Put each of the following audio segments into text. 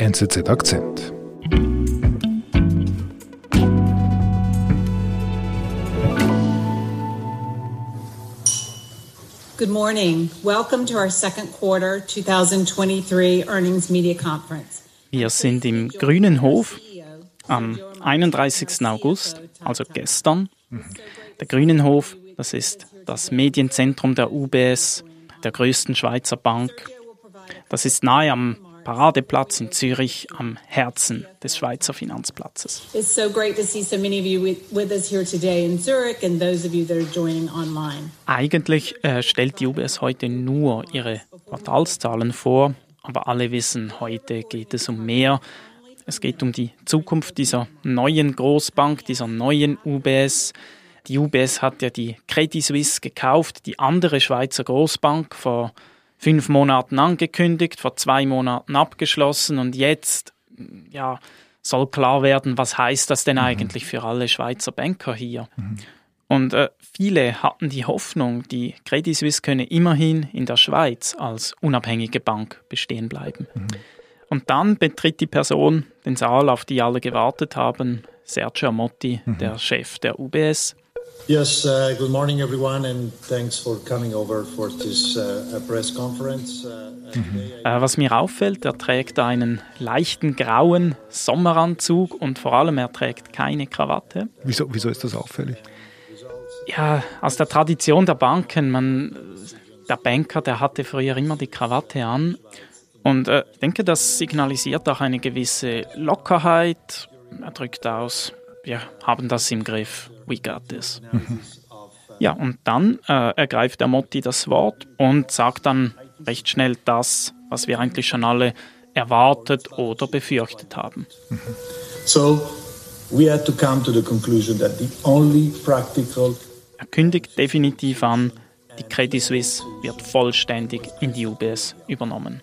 NZZ Akzent. Good morning. Welcome to our second quarter 2023 earnings media conference. Wir sind im Grünen Hof am 31. August, also gestern. Der Grünen Hof, das ist das Medienzentrum der UBS, der größten Schweizer Bank. Das ist nahe am Paradeplatz in Zürich am Herzen des Schweizer Finanzplatzes. It's so great to see so many of you with, with us here today in Zurich and those of you that are joining online. Eigentlich äh, stellt die UBS heute nur ihre Quartalszahlen vor, aber alle wissen, heute geht es um mehr. Es geht um die Zukunft dieser neuen Großbank, dieser neuen UBS. Die UBS hat ja die Credit Suisse gekauft, die andere Schweizer Großbank vor fünf Monaten angekündigt, vor zwei Monaten abgeschlossen und jetzt ja, soll klar werden, was heißt das denn mhm. eigentlich für alle Schweizer Banker hier. Mhm. Und äh, viele hatten die Hoffnung, die Credit Suisse könne immerhin in der Schweiz als unabhängige Bank bestehen bleiben. Mhm. Und dann betritt die Person den Saal, auf die alle gewartet haben, Sergio Motti, mhm. der Chef der UBS. Yes, uh, good morning, everyone, and thanks for coming over for this uh, press conference. Uh, mhm. Äh, was mir auffällt, er trägt einen leichten grauen Sommeranzug und vor allem er trägt keine Krawatte. Wieso, wieso ist das auffällig? Ja, aus der Tradition der Banken, man, der Banker, der hatte früher immer die Krawatte an. Und äh, ich denke, das signalisiert auch eine gewisse Lockerheit. Er drückt aus, wir haben das im Griff we got this. Mhm. Ja, und dann äh, ergreift der Motti das Wort und sagt dann recht schnell das, was wir eigentlich schon alle erwartet oder befürchtet haben. So, we had to come to the conclusion that the only practical er kündigt definitiv an, die Credit Suisse wird vollständig in die UBS übernommen.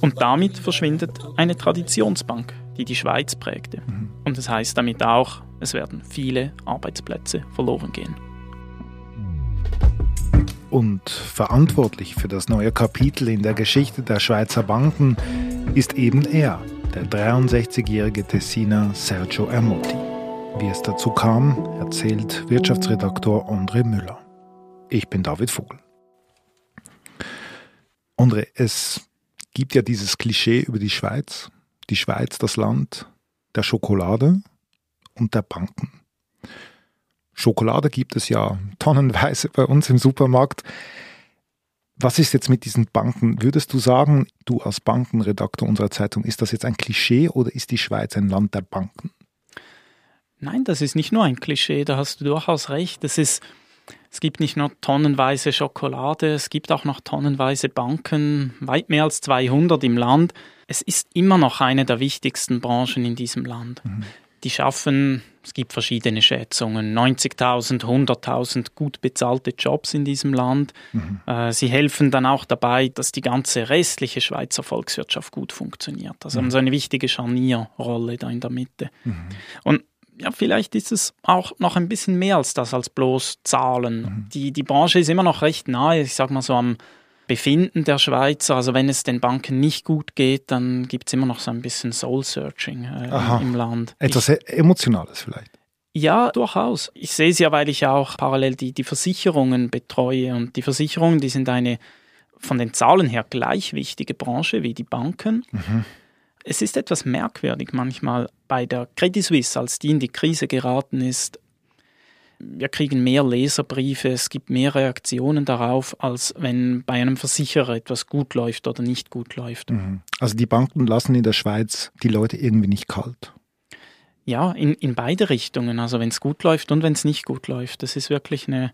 Und damit verschwindet eine Traditionsbank, die die Schweiz prägte. Mhm. Und das heißt damit auch, es werden viele Arbeitsplätze verloren gehen. Und verantwortlich für das neue Kapitel in der Geschichte der Schweizer Banken ist eben er, der 63-jährige Tessiner Sergio Ermotti. Wie es dazu kam, erzählt Wirtschaftsredaktor André Müller. Ich bin David Vogel. André, es gibt ja dieses Klischee über die Schweiz, die Schweiz das Land der Schokolade und der Banken. Schokolade gibt es ja tonnenweise bei uns im Supermarkt. Was ist jetzt mit diesen Banken? Würdest du sagen, du als Bankenredakteur unserer Zeitung, ist das jetzt ein Klischee oder ist die Schweiz ein Land der Banken? Nein, das ist nicht nur ein Klischee, da hast du durchaus recht. Es, ist, es gibt nicht nur tonnenweise Schokolade, es gibt auch noch tonnenweise Banken, weit mehr als 200 im Land es ist immer noch eine der wichtigsten Branchen in diesem Land. Mhm. Die schaffen, es gibt verschiedene Schätzungen, 90.000, 100.000 gut bezahlte Jobs in diesem Land. Mhm. Äh, sie helfen dann auch dabei, dass die ganze restliche Schweizer Volkswirtschaft gut funktioniert. Also mhm. haben so eine wichtige Scharnierrolle da in der Mitte. Mhm. Und ja, vielleicht ist es auch noch ein bisschen mehr als das, als bloß Zahlen. Mhm. Die, die Branche ist immer noch recht nahe, ich sag mal so am Befinden der Schweizer. Also wenn es den Banken nicht gut geht, dann gibt es immer noch so ein bisschen Soul-Searching äh, im Land. Etwas ich, Emotionales vielleicht. Ja, durchaus. Ich sehe es ja, weil ich auch parallel die, die Versicherungen betreue. Und die Versicherungen, die sind eine von den Zahlen her gleich wichtige Branche wie die Banken. Mhm. Es ist etwas merkwürdig manchmal bei der Credit Suisse, als die in die Krise geraten ist, wir kriegen mehr Leserbriefe, es gibt mehr Reaktionen darauf, als wenn bei einem Versicherer etwas gut läuft oder nicht gut läuft. Mhm. Also die Banken lassen in der Schweiz die Leute irgendwie nicht kalt. Ja, in, in beide Richtungen. Also wenn es gut läuft und wenn es nicht gut läuft. Das ist wirklich eine,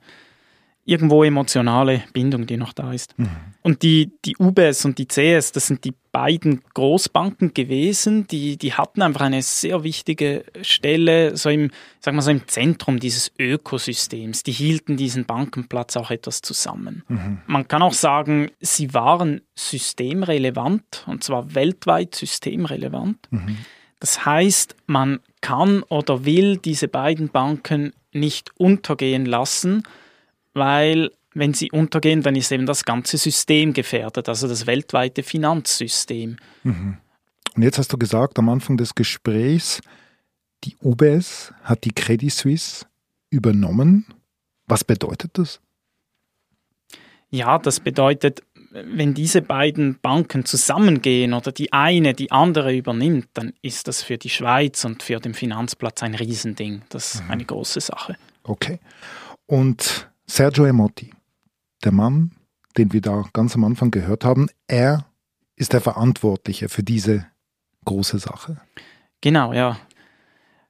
irgendwo emotionale Bindung, die noch da ist. Mhm. Und die, die UBS und die CS, das sind die beiden Großbanken gewesen, die, die hatten einfach eine sehr wichtige Stelle, so im, sag mal so im Zentrum dieses Ökosystems. Die hielten diesen Bankenplatz auch etwas zusammen. Mhm. Man kann auch sagen, sie waren systemrelevant, und zwar weltweit systemrelevant. Mhm. Das heißt, man kann oder will diese beiden Banken nicht untergehen lassen, weil wenn sie untergehen, dann ist eben das ganze System gefährdet, also das weltweite Finanzsystem. Mhm. Und jetzt hast du gesagt am Anfang des Gesprächs, die UBS hat die Credit Suisse übernommen. Was bedeutet das? Ja, das bedeutet, wenn diese beiden Banken zusammengehen oder die eine die andere übernimmt, dann ist das für die Schweiz und für den Finanzplatz ein Riesending. Das ist mhm. eine große Sache. Okay. Und Sergio Emotti, der Mann, den wir da ganz am Anfang gehört haben, er ist der Verantwortliche für diese große Sache. Genau, ja.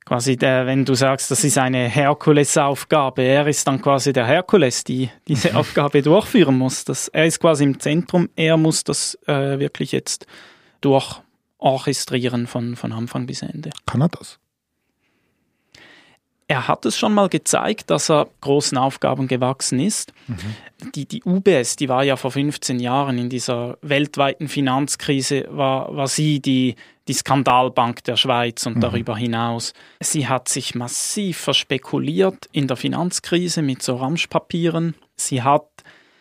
Quasi der, wenn du sagst, das ist eine Herkulesaufgabe, er ist dann quasi der Herkules, die diese mhm. Aufgabe durchführen muss. Das, er ist quasi im Zentrum, er muss das äh, wirklich jetzt durchorchestrieren von, von Anfang bis Ende. Kann er das? Er hat es schon mal gezeigt, dass er großen Aufgaben gewachsen ist. Mhm. Die, die UBS, die war ja vor 15 Jahren in dieser weltweiten Finanzkrise, war, war sie die, die Skandalbank der Schweiz und mhm. darüber hinaus. Sie hat sich massiv verspekuliert in der Finanzkrise mit so Ramschpapieren. Sie hat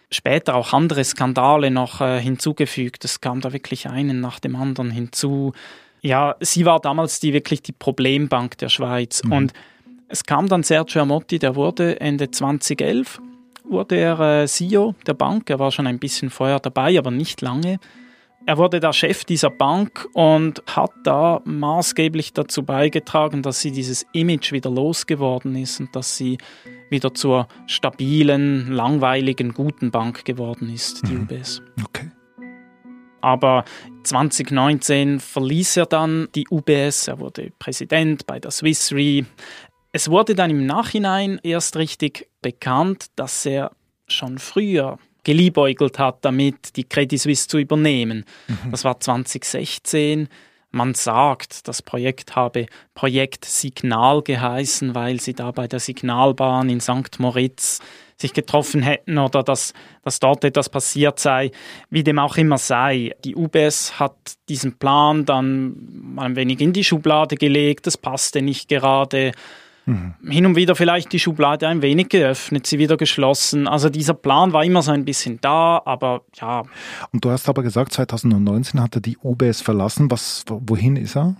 später auch andere Skandale noch äh, hinzugefügt. Es kam da wirklich einen nach dem anderen hinzu. Ja, sie war damals die wirklich die Problembank der Schweiz. Mhm. Und es kam dann Sergio Amotti, der wurde Ende 2011 wurde er äh, CEO der Bank. Er war schon ein bisschen vorher dabei, aber nicht lange. Er wurde der Chef dieser Bank und hat da maßgeblich dazu beigetragen, dass sie dieses Image wieder losgeworden ist und dass sie wieder zur stabilen, langweiligen, guten Bank geworden ist, die mhm. UBS. Okay. Aber 2019 verließ er dann die UBS, er wurde Präsident bei der Swiss Re. Es wurde dann im Nachhinein erst richtig bekannt, dass er schon früher geliebäugelt hat, damit die Credit Suisse zu übernehmen. Mhm. Das war 2016. Man sagt, das Projekt habe Projekt Signal geheißen, weil sie da bei der Signalbahn in St. Moritz sich getroffen hätten oder dass, dass dort etwas passiert sei, wie dem auch immer sei. Die UBS hat diesen Plan dann ein wenig in die Schublade gelegt, das passte nicht gerade. Mhm. Hin und wieder vielleicht die Schublade ein wenig geöffnet, sie wieder geschlossen. Also dieser Plan war immer so ein bisschen da, aber ja. Und du hast aber gesagt, 2019 hat er die UBS verlassen. Was, wohin ist er?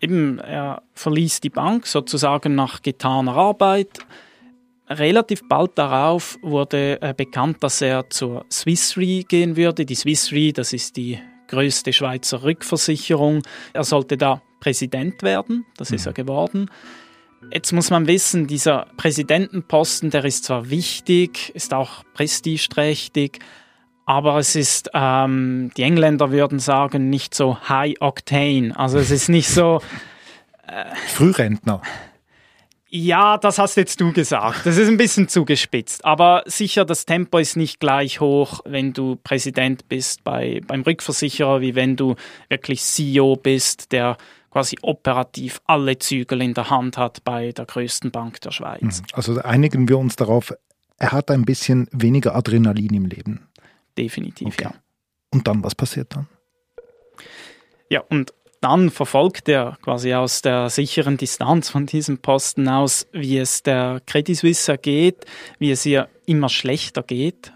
Eben, er verließ die Bank sozusagen nach getaner Arbeit. Relativ bald darauf wurde äh, bekannt, dass er zur Swiss Re gehen würde. Die Swiss Re, das ist die größte Schweizer Rückversicherung. Er sollte da Präsident werden, das ist er mhm. geworden. Jetzt muss man wissen, dieser Präsidentenposten, der ist zwar wichtig, ist auch prestigeträchtig, aber es ist, ähm, die Engländer würden sagen, nicht so high octane. Also es ist nicht so. Äh, Frührentner. Ja, das hast jetzt du gesagt. Das ist ein bisschen zugespitzt. Aber sicher, das Tempo ist nicht gleich hoch, wenn du Präsident bist bei, beim Rückversicherer, wie wenn du wirklich CEO bist, der quasi operativ alle Zügel in der Hand hat bei der größten Bank der Schweiz. Mhm. Also einigen wir uns darauf, er hat ein bisschen weniger Adrenalin im Leben. Definitiv, okay. ja. Und dann, was passiert dann? Ja, und dann verfolgt er quasi aus der sicheren Distanz von diesem Posten aus, wie es der Credit Suisse geht, wie es ihr immer schlechter geht.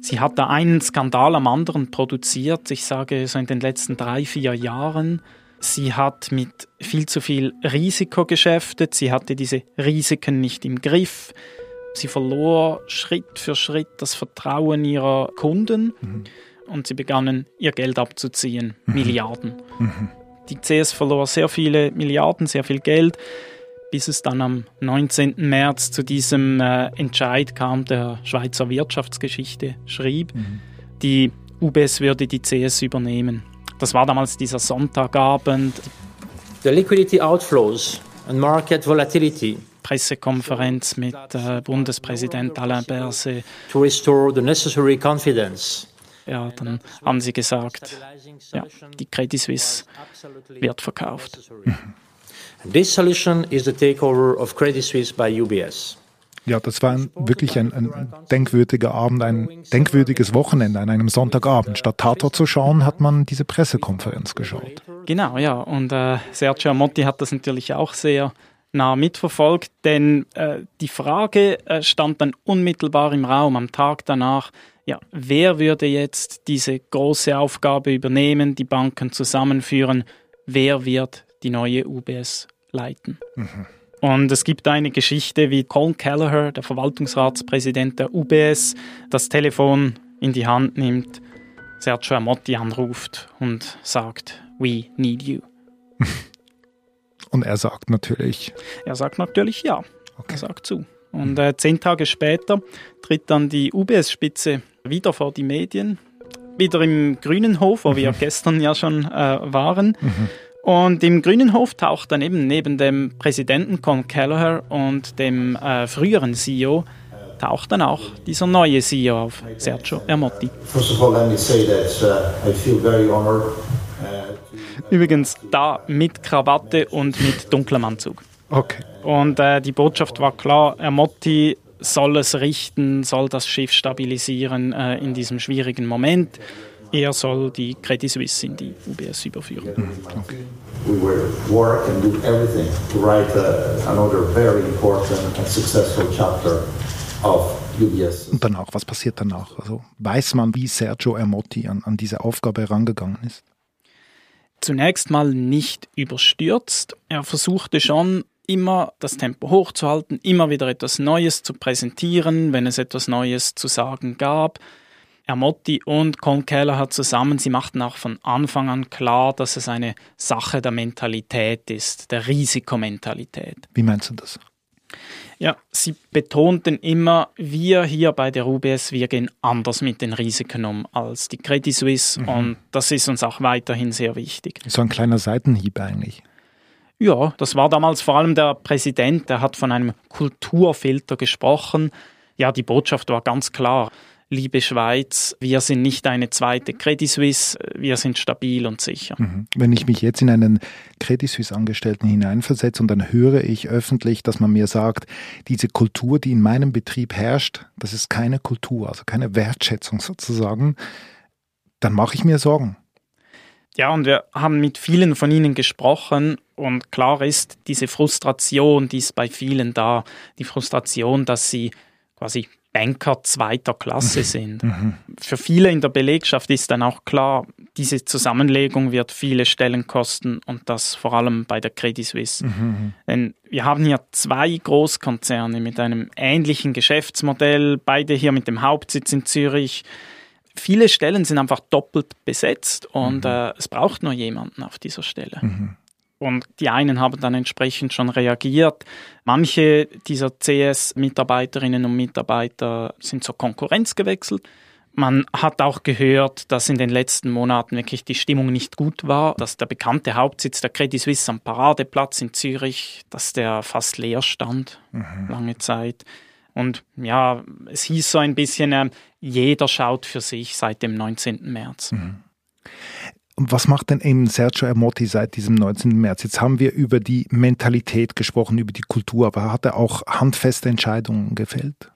Sie hat da einen Skandal am anderen produziert, ich sage so in den letzten drei, vier Jahren. Sie hat mit viel zu viel Risiko geschäftet, sie hatte diese Risiken nicht im Griff. Sie verlor Schritt für Schritt das Vertrauen ihrer Kunden mhm. und sie begannen ihr Geld abzuziehen, mhm. Milliarden. Mhm. Die CS verlor sehr viele Milliarden, sehr viel Geld, bis es dann am 19. März zu diesem äh, Entscheid kam, der Schweizer Wirtschaftsgeschichte schrieb, mhm. die UBS würde die CS übernehmen. Das war damals dieser Sonntagabend. The liquidity outflows and market volatility Pressekonferenz mit äh, Bundespräsident Alain Berset. To restore the necessary confidence. Ja, dann haben sie gesagt, ja, die Credit Suisse wird verkauft. This solution is the takeover of Credit Suisse by UBS. Ja, das war ein, wirklich ein, ein, denkwürdiger Abend, ein denkwürdiges Wochenende an einem Sonntagabend. Statt Tator zu schauen, hat man diese Pressekonferenz geschaut. Genau, ja. Und äh, Sergio Motti hat das natürlich auch sehr nah mitverfolgt, denn äh, die Frage äh, stand dann unmittelbar im Raum am Tag danach, ja, wer würde jetzt diese große Aufgabe übernehmen, die Banken zusammenführen, wer wird die neue UBS leiten? Mhm. Und es gibt eine Geschichte, wie Colin Kelleher, der Verwaltungsratspräsident der UBS, das Telefon in die Hand nimmt, Sergio Amotti anruft und sagt, We need you. Und er sagt natürlich. Er sagt natürlich ja. Okay. Er sagt zu. Und äh, zehn Tage später tritt dann die UBS-Spitze wieder vor die Medien, wieder im Grünen Hof, wo mhm. wir gestern ja schon äh, waren. Mhm. Und im Grünen Hof taucht dann eben neben dem Präsidenten Con Kelleher und dem äh, früheren CEO taucht dann auch dieser neue CEO auf, Sergio Ermotti. First of all, let me say that uh, I feel very honored Übrigens da mit Krawatte und mit dunklem Anzug. Okay. Und äh, die Botschaft war klar, Ermotti soll es richten, soll das Schiff stabilisieren äh, in diesem schwierigen Moment. Er soll die Credit Suisse in die UBS überführen. Mhm. Okay. We will work and do everything to write uh, another very important and successful chapter of UBS. Und danach, was passiert danach? Also weiß man, wie Sergio Ermotti an, an diese Aufgabe herangegangen ist? zunächst mal nicht überstürzt. Er versuchte schon immer das Tempo hochzuhalten, immer wieder etwas Neues zu präsentieren, wenn es etwas Neues zu sagen gab. Ermotti und Colin Keller hat zusammen, sie machten auch von Anfang an klar, dass es eine Sache der Mentalität ist, der Risikomentalität. Wie meinst du das? Ja, Sie betonten immer, wir hier bei der UBS, wir gehen anders mit den Risiken um als die Credit Suisse mhm. und das ist uns auch weiterhin sehr wichtig. So ein kleiner Seitenhieb eigentlich. Ja, das war damals vor allem der Präsident, der hat von einem Kulturfilter gesprochen. Ja, die Botschaft war ganz klar liebe Schweiz, wir sind nicht eine zweite Credit Suisse, wir sind stabil und sicher. Mhm. Wenn ich mich jetzt in einen Credit Suisse Angestellten hineinversetze und dann höre ich öffentlich, dass man mir sagt, diese Kultur, die in meinem Betrieb herrscht, das ist keine Kultur, also keine Wertschätzung sozusagen, dann mache ich mir Sorgen. Ja, und wir haben mit vielen von ihnen gesprochen und klar ist, diese Frustration, die ist bei vielen da, die Frustration, dass sie quasi Banker zweiter Klasse sind. Mhm. Für viele in der Belegschaft ist dann auch klar, diese Zusammenlegung wird viele Stellen kosten und das vor allem bei der Credit Suisse. Mhm. mhm. Denn wir haben hier zwei Großkonzerne mit einem ähnlichen Geschäftsmodell, beide hier mit dem Hauptsitz in Zürich. Viele Stellen sind einfach doppelt besetzt und mhm. äh, es braucht nur jemanden auf dieser Stelle. Und die einen haben dann entsprechend schon reagiert. Manche dieser CS-Mitarbeiterinnen und Mitarbeiter sind zur Konkurrenz gewechselt. Man hat auch gehört, dass in den letzten Monaten wirklich die Stimmung nicht gut war, dass der bekannte Hauptsitz der Credit Suisse am Paradeplatz in Zürich, dass der fast leer stand, mhm. lange Zeit. Und ja, es hieß so ein bisschen, äh, jeder schaut für sich seit dem 19. März. Mhm. Was macht denn eben Sergio Ermotti seit diesem 19. März? Jetzt haben wir über die Mentalität gesprochen, über die Kultur, aber hat er auch handfeste Entscheidungen gefällt?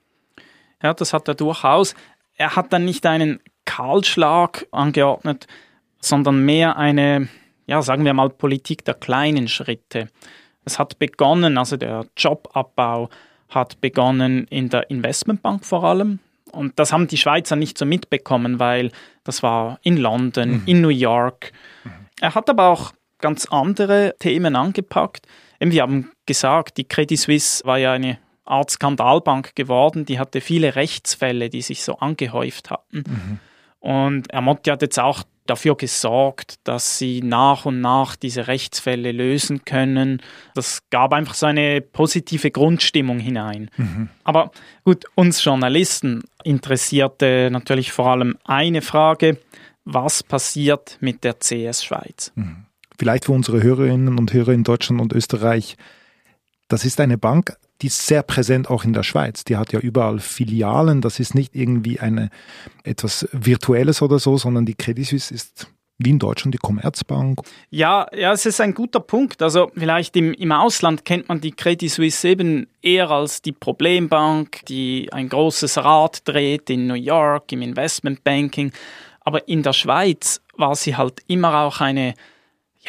Ja, das hat er durchaus. Er hat dann nicht einen Kahlschlag angeordnet, sondern mehr eine, ja, sagen wir mal, Politik der kleinen Schritte. Es hat begonnen, also der Jobabbau hat begonnen in der Investmentbank vor allem. Und das haben die Schweizer nicht so mitbekommen, weil das war in London, mhm. in New York. Mhm. Er hat aber auch ganz andere Themen angepackt. Wir haben gesagt, die Credit Suisse war ja eine Art Skandalbank geworden. Die hatte viele Rechtsfälle, die sich so angehäuft hatten. Mhm. Und Ermotti hat jetzt auch dafür gesorgt, dass sie nach und nach diese Rechtsfälle lösen können. Das gab einfach so eine positive Grundstimmung hinein. Mhm. Aber gut, uns Journalisten interessierte natürlich vor allem eine Frage, was passiert mit der CS Schweiz? Mhm. Vielleicht für unsere Hörerinnen und Hörer in Deutschland und Österreich, das ist eine Bank, die ist sehr präsent auch in der Schweiz. Die hat ja überall Filialen. Das ist nicht irgendwie eine, etwas Virtuelles oder so, sondern die Credit Suisse ist wie in Deutschland die Commerzbank. Ja, ja, es ist ein guter Punkt. Also vielleicht im, im Ausland kennt man die Credit Suisse eben eher als die Problembank, die ein großes Rad dreht in New York, im Investmentbanking. Aber in der Schweiz war sie halt immer auch eine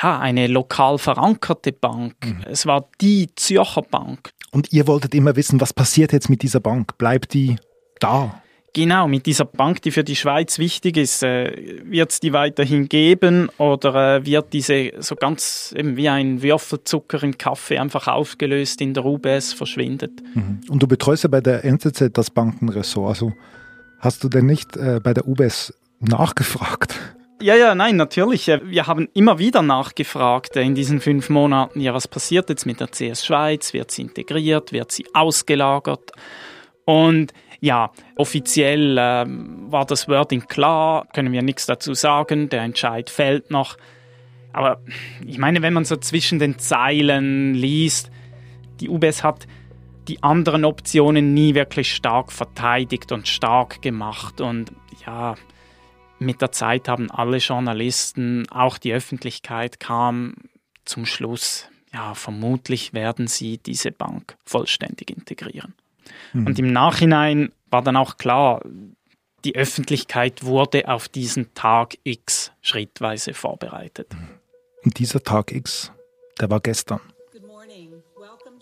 ja, eine lokal verankerte Bank. Mhm. Es war die Zürcher Bank. Und ihr wolltet immer wissen, was passiert jetzt mit dieser Bank? Bleibt die da? Genau, mit dieser Bank, die für die Schweiz wichtig ist, äh, wird es die weiterhin geben oder äh, wird diese so ganz eben wie ein Würfelzucker im Kaffee einfach aufgelöst in der UBS verschwindet? Mhm. Und du betreust ja bei der NZZ das Bankenressort. Also hast du denn nicht äh, bei der UBS nachgefragt? Ja, ja, nein, natürlich. Äh, wir haben immer wieder nachgefragt äh, in diesen fünf Monaten, ja, was passiert jetzt mit der CS Schweiz? Wird sie integriert? Wird sie ausgelagert? Und ja, offiziell äh, war das Wording klar, können wir nichts dazu sagen, der Entscheid fällt noch. Aber ich meine, wenn man so zwischen den Zeilen liest, die UBS hat die anderen Optionen nie wirklich stark verteidigt und stark gemacht. Und ja, mit der Zeit haben alle Journalisten, auch die Öffentlichkeit kam zum Schluss, ja, vermutlich werden sie diese Bank vollständig integrieren. Mhm. Und im Nachhinein war dann auch klar, die Öffentlichkeit wurde auf diesen Tag X schrittweise vorbereitet. Mhm. Und dieser Tag X, der war gestern.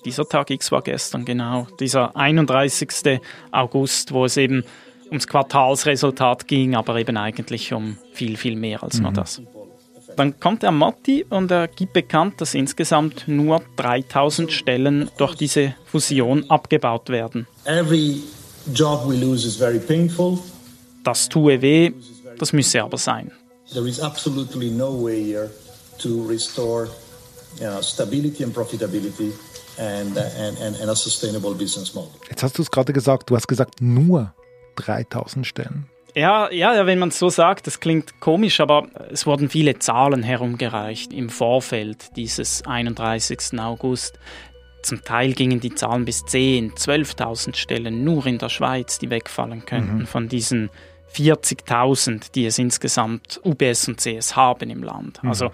Dieser Tag X war gestern, genau. Dieser 31. August, wo es eben ums Quartalsresultat ging, aber eben eigentlich um viel, viel mehr als mhm. nur das. Dann kommt der Motti und er gibt bekannt, dass insgesamt nur 3000 Stellen durch diese Fusion abgebaut werden. Every job we lose is very painful. Das tue weh, das müsse aber sein. There is absolutely no way here to restore you know, stability and profitability and, and, and, and a sustainable business model. Jetzt hast du es gerade gesagt, du hast gesagt nur 3000 Stellen. Ja, ja, wenn man es so sagt, das klingt komisch, aber es wurden viele Zahlen herumgereicht im Vorfeld dieses 31. August. Zum Teil gingen die Zahlen bis 10, 12.000 Stellen nur in der Schweiz, die wegfallen könnten mhm. von diesen 40.000, die es insgesamt UBS und CS haben im Land. Mhm. Also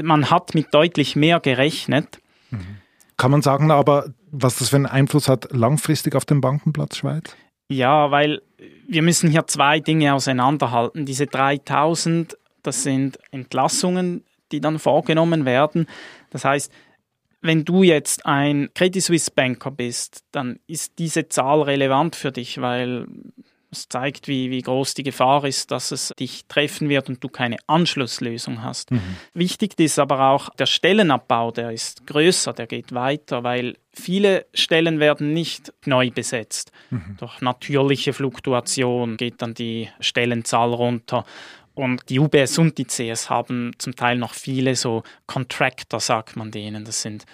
man hat mit deutlich mehr gerechnet. Mhm. Kann man sagen aber, was das für einen Einfluss hat langfristig auf den Bankenplatz Schweiz? Ja, weil wir müssen hier zwei Dinge auseinanderhalten. Diese 3000, das sind Entlassungen, die dann vorgenommen werden. Das heißt, wenn du jetzt ein Credit Suisse Banker bist, dann ist diese Zahl relevant für dich, weil es zeigt, wie, wie groß die Gefahr ist, dass es dich treffen wird und du keine Anschlusslösung hast. Mhm. Wichtig ist aber auch der Stellenabbau, der ist größer, der geht weiter, weil viele Stellen werden nicht neu besetzt. Mhm. Durch natürliche Fluktuation geht dann die Stellenzahl runter. Und die UBS und die CS haben zum Teil noch viele so Contractor, sagt man denen. Das sind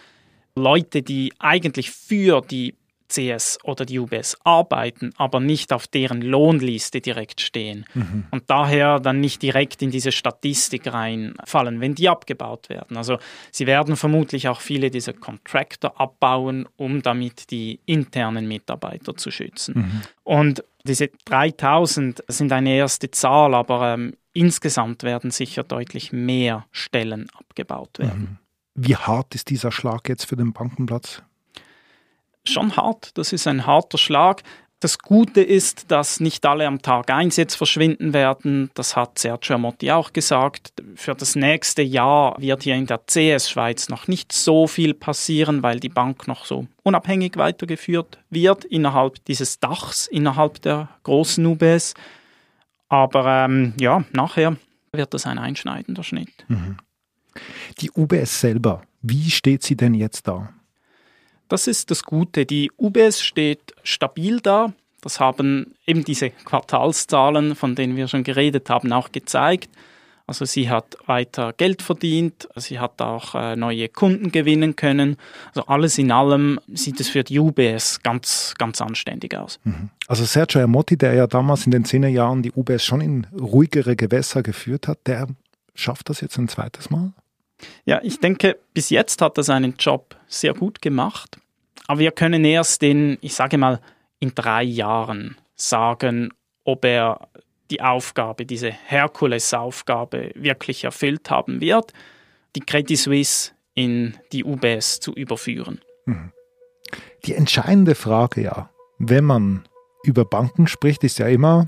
Leute, die eigentlich für die CS oder die UBS arbeiten, aber nicht auf deren Lohnliste direkt stehen mhm. und daher dann nicht direkt in diese Statistik reinfallen, wenn die abgebaut werden. Also sie werden vermutlich auch viele dieser Contractor abbauen, um damit die internen Mitarbeiter zu schützen. Mhm. Und diese 3000 sind eine erste Zahl, aber ähm, insgesamt werden sicher deutlich mehr Stellen abgebaut werden. Mhm. Wie hart ist dieser Schlag jetzt für den Bankenplatz? Schon hart. Das ist ein harter Schlag. Das Gute ist, dass nicht alle am Tag 1 jetzt verschwinden werden. Das hat Sergio Motti auch gesagt. Für das nächste Jahr wird hier in der CS Schweiz noch nicht so viel passieren, weil die Bank noch so unabhängig weitergeführt wird innerhalb dieses Dachs, innerhalb der großen UBS. Aber ähm, ja, nachher wird das ein einschneidender Schnitt. Mhm. Die UBS selber, wie steht sie denn jetzt da? Das ist das Gute. Die UBS steht stabil da. Das haben eben diese Quartalszahlen, von denen wir schon geredet haben, auch gezeigt. Also sie hat weiter Geld verdient, sie hat auch äh, neue Kunden gewinnen können. Also alles in allem sieht es für die UBS ganz, ganz anständig aus. Mhm. Also Sergio Amotti, der ja damals in den 10er Jahren die UBS schon in ruhigere Gewässer geführt hat, der schafft das jetzt ein zweites Mal? Ja, ich denke, bis jetzt hat er seinen Job sehr gut gemacht. Aber wir können erst in, ich sage mal, in drei Jahren sagen, ob er die Aufgabe, diese Herkulesaufgabe wirklich erfüllt haben wird, die Credit Suisse in die UBS zu überführen. Mhm. Die entscheidende Frage ja, wenn man über Banken spricht, ist ja immer,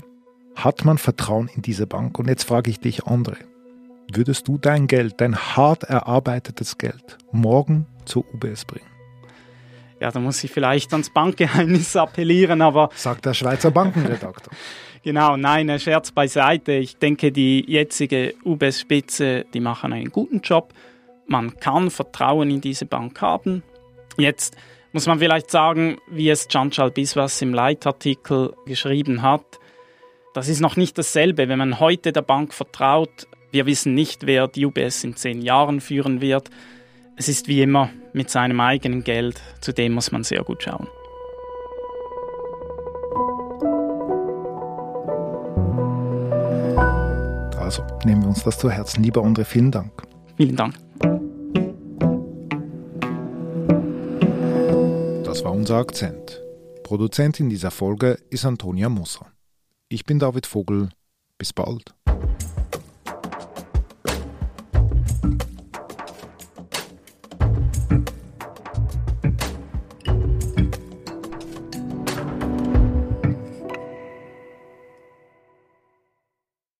hat man Vertrauen in diese Bank? Und jetzt frage ich dich, André, würdest du dein Geld, dein hart erarbeitetes Geld, morgen zur UBS bringen? Ja, da muss ich vielleicht ans Bankgeheimnis appellieren, aber. Sagt der Schweizer Bankenredakteur. genau, nein, Scherz beiseite. Ich denke, die jetzige UBS-Spitze, die machen einen guten Job. Man kann Vertrauen in diese Bank haben. Jetzt muss man vielleicht sagen, wie es Chanchal Biswas im Leitartikel geschrieben hat, das ist noch nicht dasselbe. Wenn man heute der Bank vertraut, wir wissen nicht, wer die UBS in zehn Jahren führen wird. Es ist wie immer mit seinem eigenen Geld, zu dem muss man sehr gut schauen. Also nehmen wir uns das zu Herzen. Lieber André, vielen Dank. Vielen Dank. Das war unser Akzent. Produzentin dieser Folge ist Antonia Musser. Ich bin David Vogel. Bis bald.